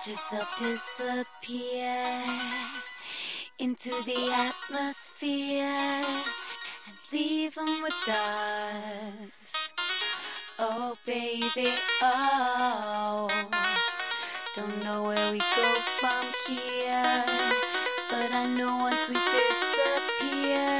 let yourself disappear into the atmosphere and leave them with us. Oh, baby, oh. Don't know where we go from here, but I know once we disappear.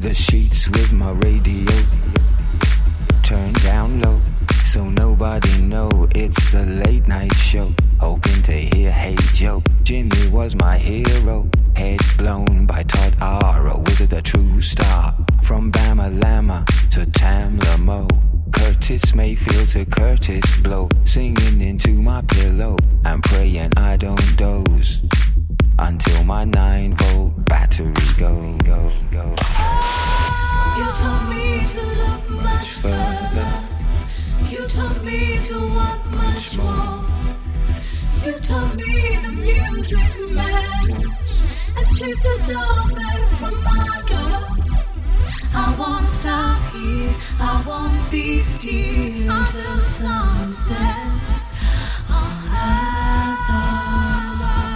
The sheets with my radio turned down low, so nobody know it's the late night show. Hoping to hear Hey Joe. Jimmy was my hero. Head blown by Todd R. A wizard, a true star. From Bama Lama to Tamla Mo. Curtis Mayfield to Kurtis Blow. Singing into my pillow. and praying I don't doze until my 9 volt battery go, go, go. You told me to look much further. You told me to want much more. You told me the music matters. And to chase the dogs back from my door. I won't stop here. I won't be still until sun sets on us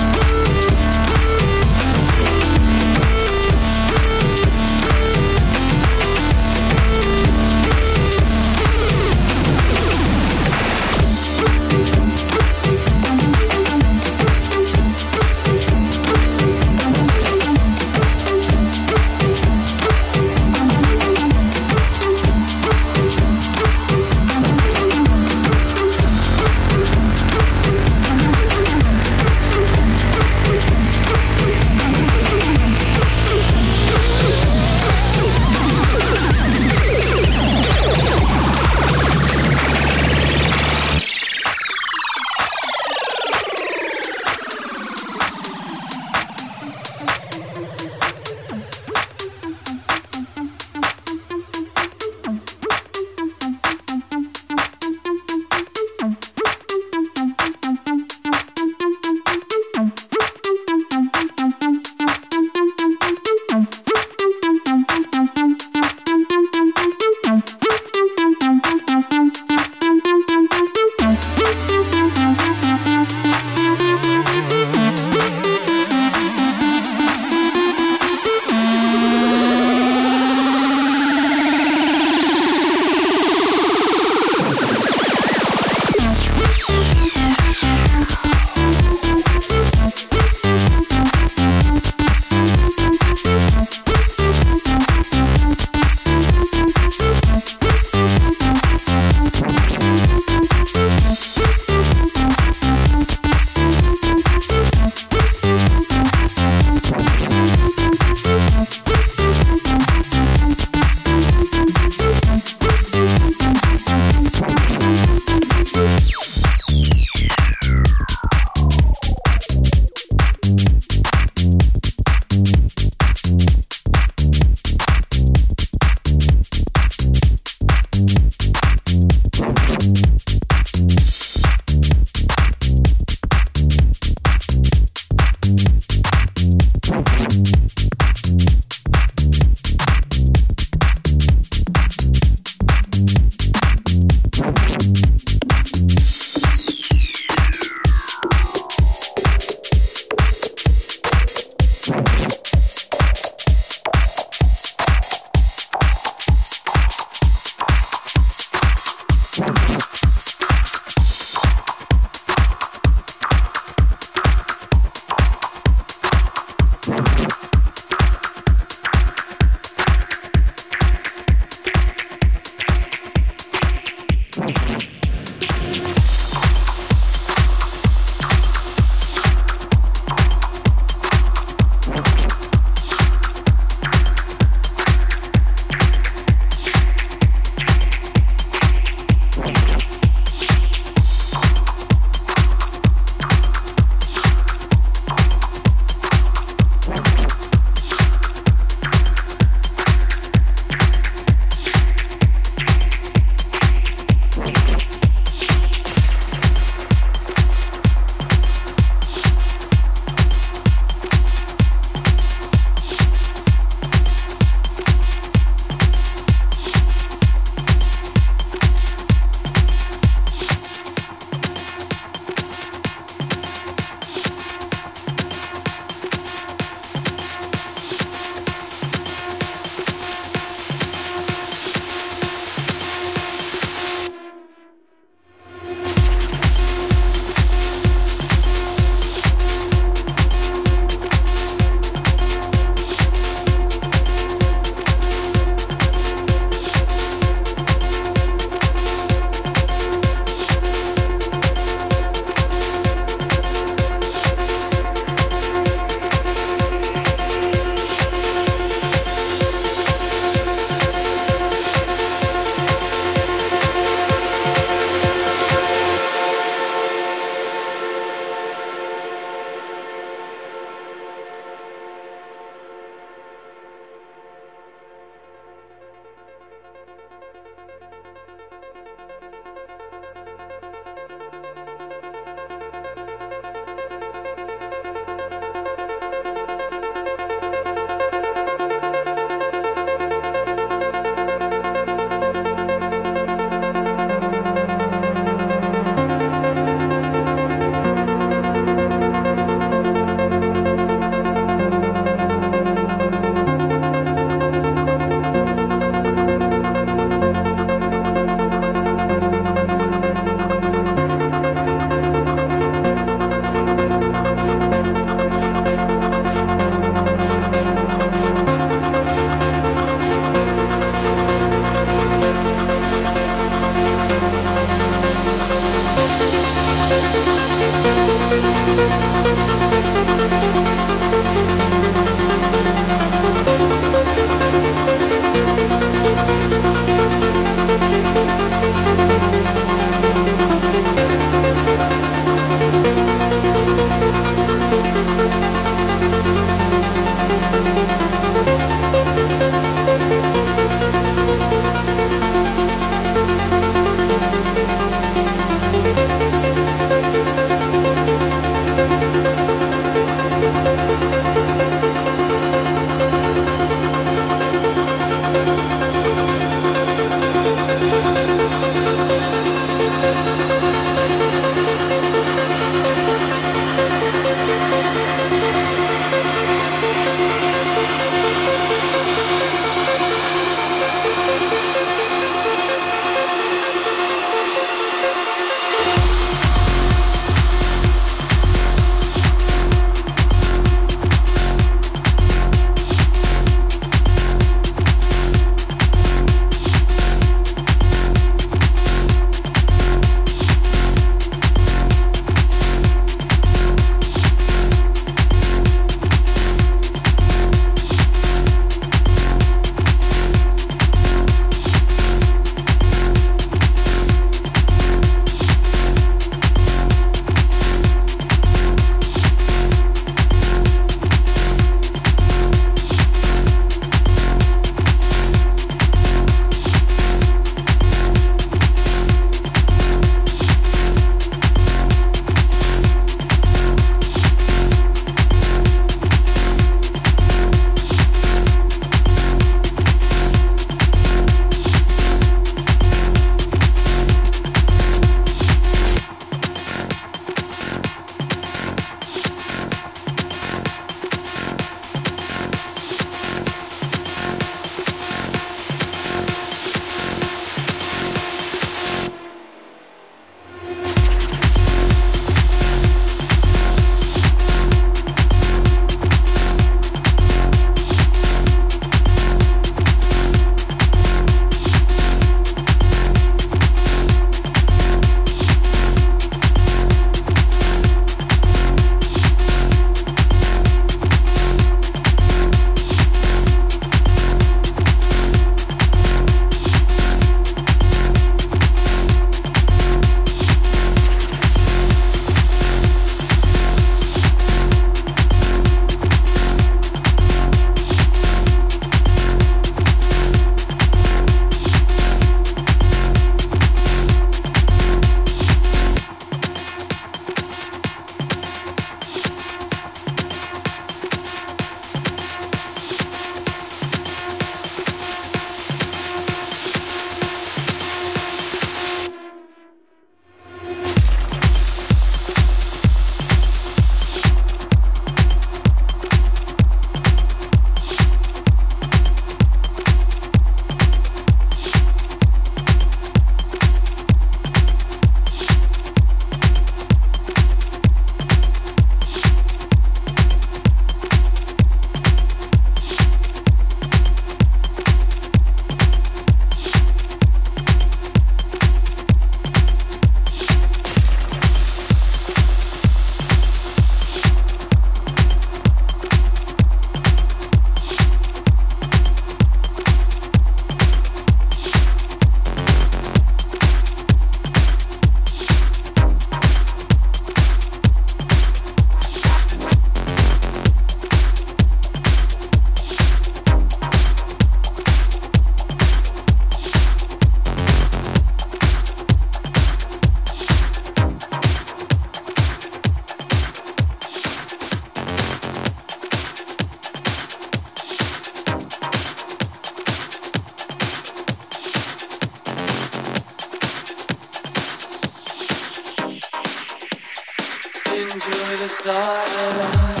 enjoy the silence.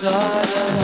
desire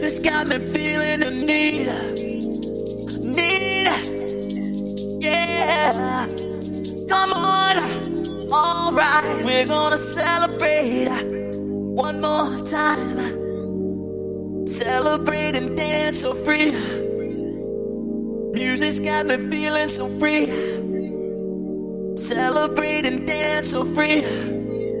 Music's got me feeling the need. Need. Yeah. Come on. Alright, we're gonna celebrate one more time. Celebrate and dance so free. Music's got me feeling so free. Celebrate and dance so free.